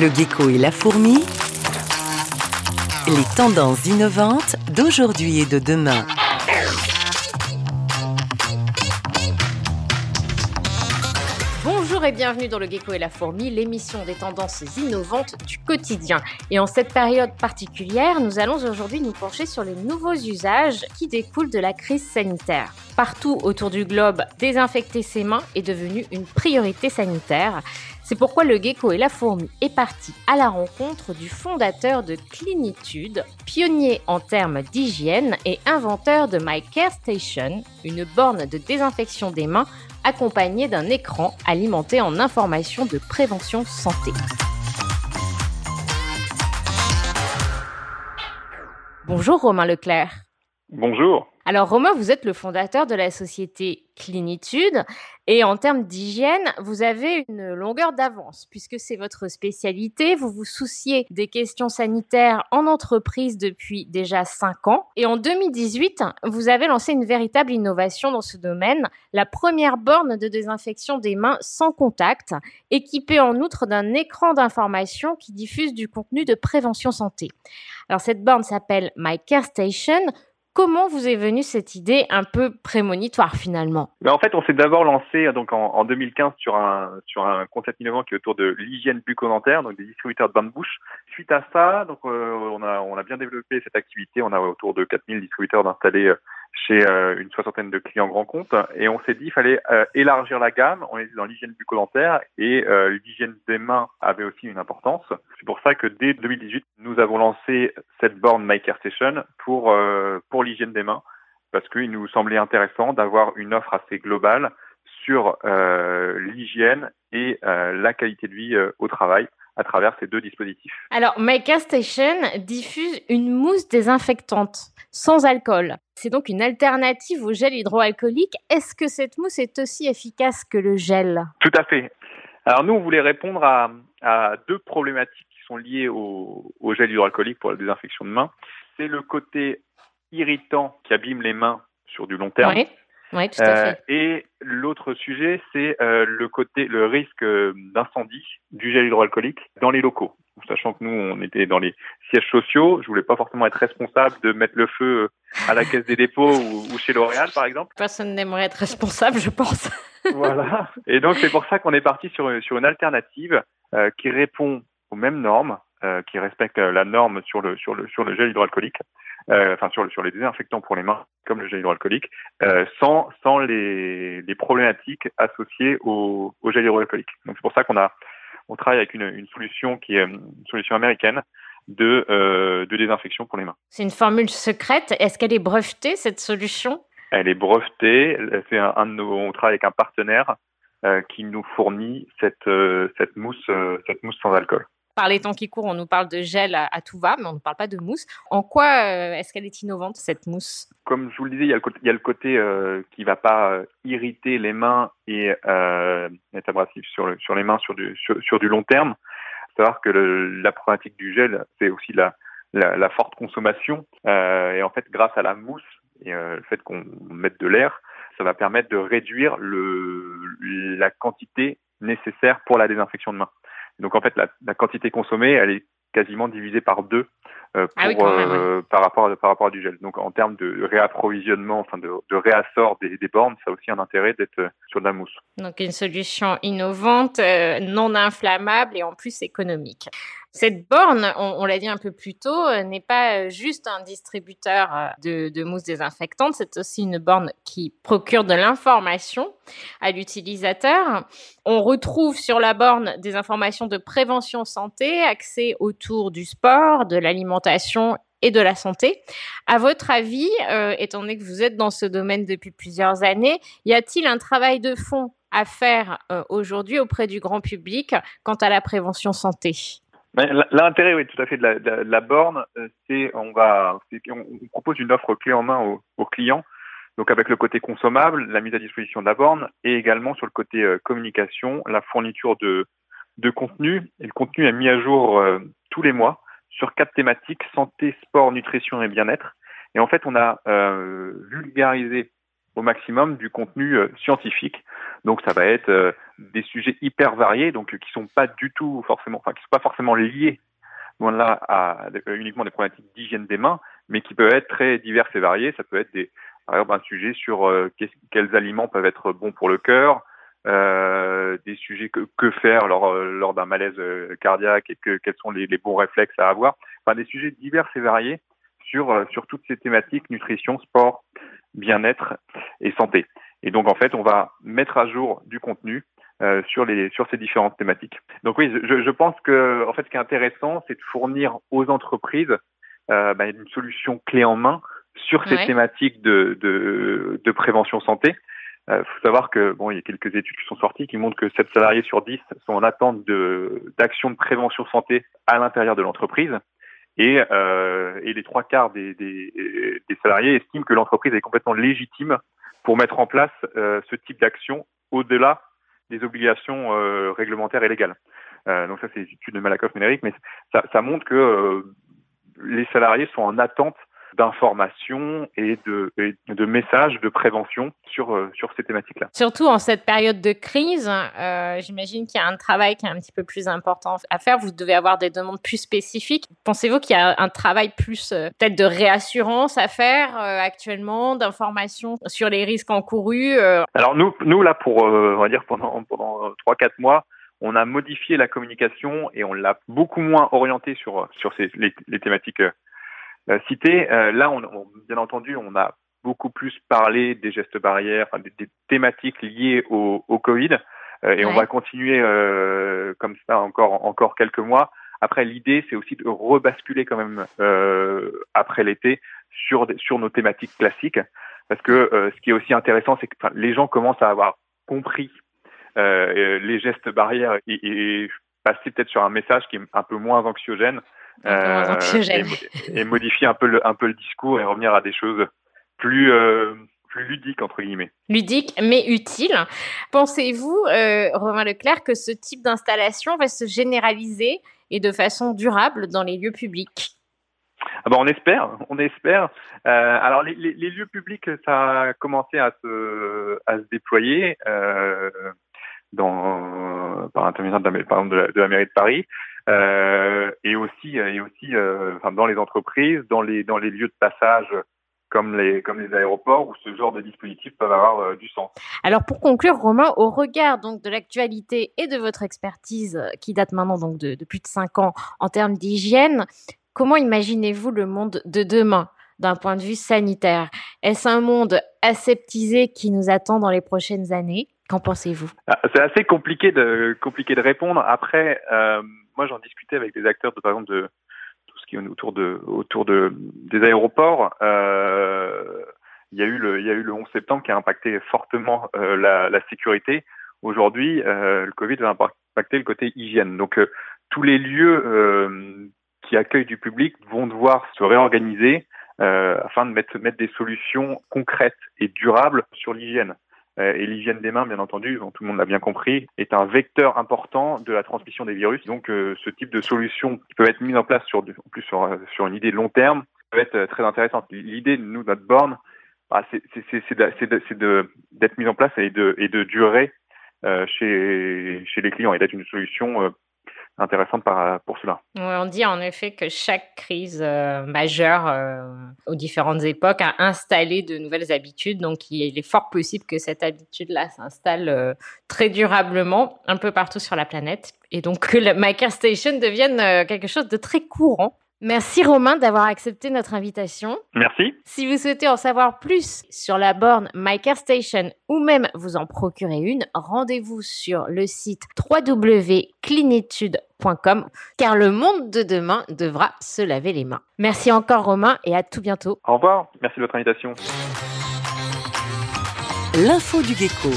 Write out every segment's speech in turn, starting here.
Le gecko et la fourmi. Les tendances innovantes d'aujourd'hui et de demain. Bonjour et bienvenue dans le Gecko et la Fourmi, l'émission des tendances innovantes du quotidien. Et en cette période particulière, nous allons aujourd'hui nous pencher sur les nouveaux usages qui découlent de la crise sanitaire. Partout autour du globe, désinfecter ses mains est devenu une priorité sanitaire. C'est pourquoi le gecko et la fourmi est parti à la rencontre du fondateur de Clinitude, pionnier en termes d'hygiène et inventeur de My Care Station, une borne de désinfection des mains accompagnée d'un écran alimenté en informations de prévention santé. Bonjour Romain Leclerc. Bonjour. Alors Romain, vous êtes le fondateur de la société Clinitude et en termes d'hygiène, vous avez une longueur d'avance puisque c'est votre spécialité. Vous vous souciez des questions sanitaires en entreprise depuis déjà 5 ans et en 2018, vous avez lancé une véritable innovation dans ce domaine, la première borne de désinfection des mains sans contact, équipée en outre d'un écran d'information qui diffuse du contenu de prévention santé. Alors cette borne s'appelle My Care Station. Comment vous est venue cette idée un peu prémonitoire finalement? Ben En fait, on s'est d'abord lancé donc en, en, 2015 sur un sur un concept innovant qui est autour de l'hygiène bucco-dentaire, donc des distributeurs de bains de bouche. Suite à ça, donc euh, on a on a bien développé cette activité. On a autour de 4000 distributeurs installés euh, chez euh, une soixantaine de clients grands comptes et on s'est dit qu'il fallait euh, élargir la gamme. On était dans l'hygiène bucco-dentaire et euh, l'hygiène des mains avait aussi une importance. C'est pour ça que dès 2018, nous avons lancé cette borne My Care Station pour pour l'hygiène des mains parce qu'il nous semblait intéressant d'avoir une offre assez globale sur l'hygiène et la qualité de vie au travail à travers ces deux dispositifs. Alors, Care Station diffuse une mousse désinfectante sans alcool. C'est donc une alternative au gel hydroalcoolique. Est-ce que cette mousse est aussi efficace que le gel? Tout à fait. Alors nous, on voulait répondre à, à deux problématiques qui sont liées au, au, gel hydroalcoolique pour la désinfection de mains. C'est le côté irritant qui abîme les mains sur du long terme. Oui. Oui, tout à fait. Euh, et l'autre sujet, c'est euh, le côté, le risque d'incendie du gel hydroalcoolique dans les locaux. Sachant que nous, on était dans les sièges sociaux, je voulais pas forcément être responsable de mettre le feu à la caisse des dépôts ou, ou chez L'Oréal, par exemple. Personne n'aimerait être responsable, je pense. voilà. Et donc, c'est pour ça qu'on est parti sur, sur une alternative euh, qui répond aux mêmes normes, euh, qui respecte la norme sur le, sur le, sur le gel hydroalcoolique, euh, enfin sur, sur les désinfectants pour les mains, comme le gel hydroalcoolique, euh, sans, sans les, les problématiques associées au, au gel hydroalcoolique. Donc c'est pour ça qu'on a on travaille avec une, une solution qui est une solution américaine de, euh, de désinfection pour les mains. C'est une formule secrète. Est-ce qu'elle est brevetée cette solution? Elle est brevetée. C'est un, un, de nos, on travaille avec un partenaire euh, qui nous fournit cette, euh, cette mousse, euh, cette mousse sans alcool par les temps qui courent, on nous parle de gel à, tout va, mais on ne parle pas de mousse. En quoi euh, est-ce qu'elle est innovante, cette mousse? Comme je vous le disais, il y a le côté, euh, qui ne va pas euh, irriter les mains et être abrasif sur, le, sur les mains sur du, sur, sur du long terme. savoir que la problématique du gel, c'est aussi la, forte consommation. Et en fait, grâce à la mousse et le fait qu'on mette de l'air, ça va permettre de réduire la quantité nécessaire pour la désinfection de mains. Donc en fait, la, la, quantité consommée, elle est quasiment divisée par deux euh, pour, ah oui, euh, par, rapport à, par rapport à du gel. Donc en termes de réapprovisionnement, enfin de, de réassort des, des, bornes, ça a aussi un intérêt d'être sur de la mousse. Donc une solution innovante, euh, non inflammable et en plus économique. Cette borne, on, l'a dit un peu plus tôt, euh, n'est pas juste un distributeur euh, de, mousse désinfectante, c'est aussi une borne qui procure de l'information à l'utilisateur. On retrouve sur la borne des informations de prévention santé, axées autour du sport, de l'alimentation et de la santé. À votre avis, euh, étant donné que vous êtes dans ce domaine depuis plusieurs années, y a-t-il un travail de fond à faire euh, aujourd'hui auprès du grand public quant à la prévention santé? L'intérêt, oui, tout à fait, de la, borne, euh, c'est on va, on, propose une offre clé en main aux, clients, donc avec le côté consommable, la mise à disposition de la borne, et également sur le côté euh, communication, la fourniture de, de contenu. Et le contenu est mis à jour euh, tous les mois sur quatre thématiques santé, sport, nutrition et bien-être. Et en fait, on a vulgarisé au maximum du contenu euh, scientifique. Donc, ça va être des sujets hyper variés, donc qui sont pas du tout forcément, enfin qui sont pas forcément liés loin là à uniquement des problématiques d'hygiène des mains, mais qui peuvent être très diverses et variées. Ça peut être des, par un sujet sur quels aliments peuvent être bons pour le cœur, euh, des sujets que, que faire lors, lors d'un malaise euh, cardiaque et que, quels sont les, bons réflexes à avoir. Enfin, des sujets divers et variés sur, euh, sur toutes ces thématiques nutrition, sport, bien-être et santé. Et donc, en fait, on va mettre à jour du contenu euh, sur, les, sur ces différentes thématiques. Donc oui, je, je, pense que en fait, ce qui est intéressant, c'est de fournir aux entreprises euh, bah, une solution clé en main sur ces ouais. thématiques de, de, de prévention santé il euh, faut savoir que bon, il y a quelques études qui sont sorties qui montrent que 7 salariés sur 10 sont en attente de d'actions de prévention santé à l'intérieur de l'entreprise. Et, euh, et, les trois quarts des, des, des salariés estiment que l'entreprise est complètement légitime pour mettre en place euh, ce type d'action au-delà des obligations euh, réglementaires et légales. Euh, donc ça, c'est les études de Malakoff-Ménéric, mais ça, ça, montre que euh, les salariés sont en attente d'informations et de, et de messages de prévention sur, euh, sur ces thématiques-là. Surtout en cette période de crise, euh, j'imagine qu'il y a un travail qui est un petit peu plus important à faire. Vous devez avoir des demandes plus spécifiques. Pensez-vous qu'il y a un travail plus euh, peut-être de réassurance à faire actuellement, d'information sur les risques encourus? Alors nous, nous là, pour on va dire pendant pendant trois quatre mois, on a modifié la communication et on l'a beaucoup moins orienté sur sur ces, les, les thématiques euh, cité. Euh, là, on, on, bien entendu, on a beaucoup plus parlé des gestes barrières, des, des, thématiques liées au, au Covid, euh, et ouais. on va continuer comme ça encore encore quelques mois. Après, l'idée, c'est aussi de rebasculer quand même après l'été sur sur nos thématiques classiques, parce que ce qui est aussi intéressant, c'est que les gens commencent à avoir compris les gestes barrières et, et passer peut-être sur un message qui est un peu moins anxiogène euh, et, et, modifier un peu, le, un peu le discours et revenir à des choses plus, euh, plus ludiques, entre guillemets. Ludique, mais utile. Pensez-vous, euh, Romain Leclerc, que ce type d'installation va se généraliser et de façon durable dans les lieux publics? Ah ben on espère, on espère. Euh, alors les, les, les, lieux publics, ça a commencé à se, à se déployer euh, dans, par l'intermédiaire de, par exemple de, la, de la mairie de Paris. Euh, et aussi, et aussi euh, enfin, dans les entreprises, dans les, dans les lieux de passage comme les, comme les aéroports où ce genre de dispositifs peuvent avoir euh, du sens. Alors pour conclure, Romain, au regard donc de l'actualité et de votre expertise euh, qui date maintenant donc de, de plus de cinq ans en termes d'hygiène, comment imaginez-vous le monde de demain d'un point de vue sanitaire? Est-ce un monde aseptisé qui nous attend dans les prochaines années? Qu'en pensez-vous? Ah, C'est assez compliqué de, compliqué de répondre. Après, euh, moi j'en discutais avec des acteurs de par exemple de tout ce qui est autour de des aéroports. Euh, il y a eu le il y a eu le 11 septembre qui a impacté fortement euh, la, sécurité. Aujourd'hui, le Covid va impacter le côté hygiène. Donc tous les lieux qui accueillent du public vont devoir se réorganiser afin de mettre des solutions concrètes et durables sur l'hygiène. Euh, et l'hygiène des mains, bien entendu, tout le monde l'a bien compris, est un vecteur important de la transmission des virus. Donc, euh, ce type de solution qui peut être mise en place sur, en plus sur, sur une idée de long terme peut être très intéressante. L'idée de nous, notre borne, c'est d'être mise en place et de, durer euh, chez, les clients et d'être une solution euh, intéressante par, pour cela. On dit en effet que chaque crise euh, majeure euh, aux différentes époques a installé de nouvelles habitudes. Donc, il est fort possible que cette habitude-là s'installe euh, très durablement un peu partout sur la planète. Et donc, que le MyCare Station devienne euh, quelque chose de très courant Merci Romain d'avoir accepté notre invitation. Merci. Si vous souhaitez en savoir plus sur la borne MyCareStation ou même vous en procurer une, rendez-vous sur le site www.clinetude.com car le monde de demain devra se laver les mains. Merci encore Romain et à tout bientôt. Au revoir. Merci de votre invitation. L'info du gecko.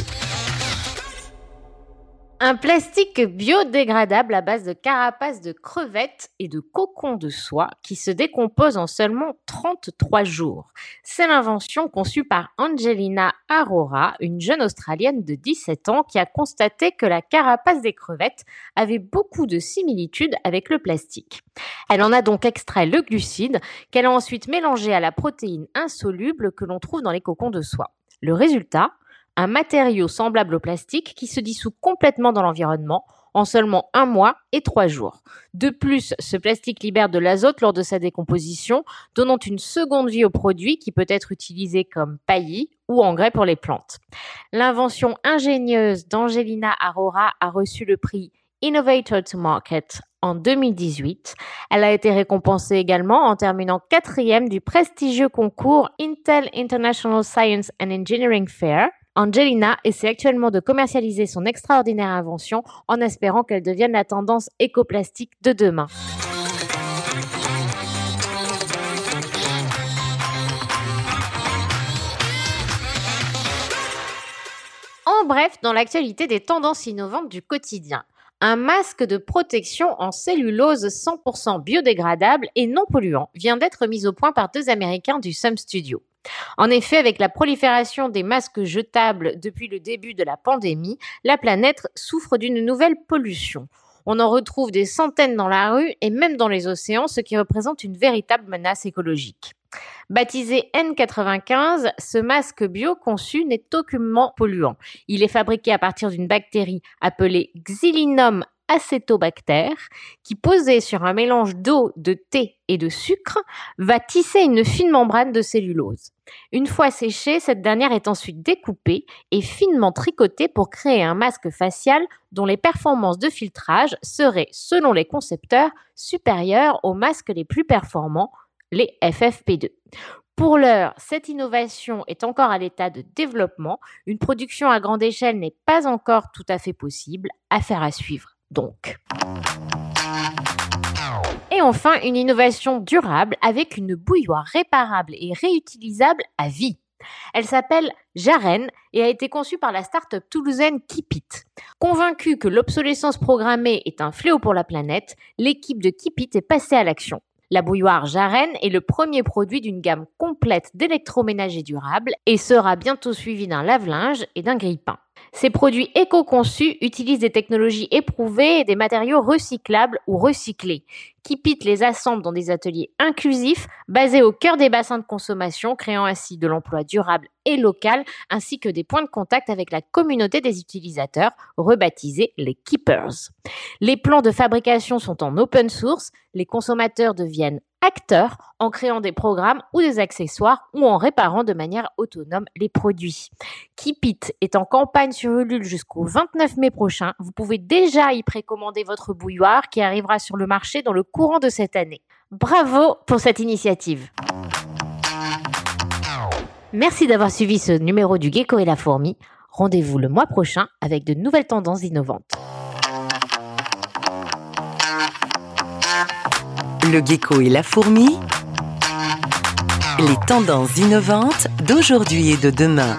Un plastique biodégradable à base de carapace de crevettes et de cocons de soie qui se décompose en seulement 33 jours. C'est l'invention conçue par Angelina Arora, une jeune Australienne de 17 ans qui a constaté que la carapace des crevettes avait beaucoup de similitudes avec le plastique. Elle en a donc extrait le glucide qu'elle a ensuite mélangé à la protéine insoluble que l'on trouve dans les cocons de soie. Le résultat un matériau semblable au plastique qui se dissout complètement dans l'environnement en seulement un mois et trois jours. De plus, ce plastique libère de l'azote lors de sa décomposition, donnant une seconde vie au produit qui peut être utilisé comme paillis ou engrais pour les plantes. L'invention ingénieuse d'Angelina Arora a reçu le prix Innovator to Market en 2018. Elle a été récompensée également en terminant quatrième du prestigieux concours Intel International Science and Engineering Fair Angelina essaie actuellement de commercialiser son extraordinaire invention en espérant qu'elle devienne la tendance écoplastique de demain. En bref, dans l'actualité des tendances innovantes du quotidien, un masque de protection en cellulose 100% biodégradable et non polluant vient d'être mis au point par deux Américains du Sum Studio. En effet, avec la prolifération des masques jetables depuis le début de la pandémie, la planète souffre d'une nouvelle pollution. On en retrouve des centaines dans la rue et même dans les océans, ce qui représente une véritable menace écologique. Baptisé N95, ce masque bio conçu n'est aucunement polluant. Il est fabriqué à partir d'une bactérie appelée Xylinum acétobactère qui, posé sur un mélange d'eau, de thé et de sucre, va tisser une fine membrane de cellulose. Une fois séchée, cette dernière est ensuite découpée et finement tricotée pour créer un masque facial dont les performances de filtrage seraient, selon les concepteurs, supérieures aux masques les plus performants, les FFP2. Pour l'heure, cette innovation est encore à l'état de développement. Une production à grande échelle n'est pas encore tout à fait possible. Affaire à suivre donc. Et enfin, une innovation durable avec une bouilloire réparable et réutilisable à vie. Elle s'appelle Jaren et a été conçue par la start-up toulousaine Kipit. Convaincue que l'obsolescence programmée est un fléau pour la planète, l'équipe de Kipit est passée à l'action. La bouilloire Jaren est le premier produit d'une gamme complète d'électroménager durable et sera bientôt suivi d'un lave-linge et d'un grille-pain. Ces produits éco-conçus utilisent des technologies éprouvées et des matériaux recyclables ou recyclés. Kipit les assemble dans des ateliers inclusifs basés au cœur des bassins de consommation, créant ainsi de l'emploi durable et local, ainsi que des points de contact avec la communauté des utilisateurs, rebaptisés les Keepers. Les plans de fabrication sont en open source, les consommateurs deviennent acteurs en créant des programmes ou des accessoires ou en réparant de manière autonome les produits. Keep est en campagne sur Ulule jusqu'au 29 mai prochain. Vous pouvez déjà y précommander votre bouilloire qui arrivera sur le marché dans le courant de cette année. Bravo pour cette initiative. Merci d'avoir suivi ce numéro du Gecko et la fourmi. Rendez-vous le mois prochain avec de nouvelles tendances innovantes. Le gecko et la fourmi. Les tendances innovantes d'aujourd'hui et de demain.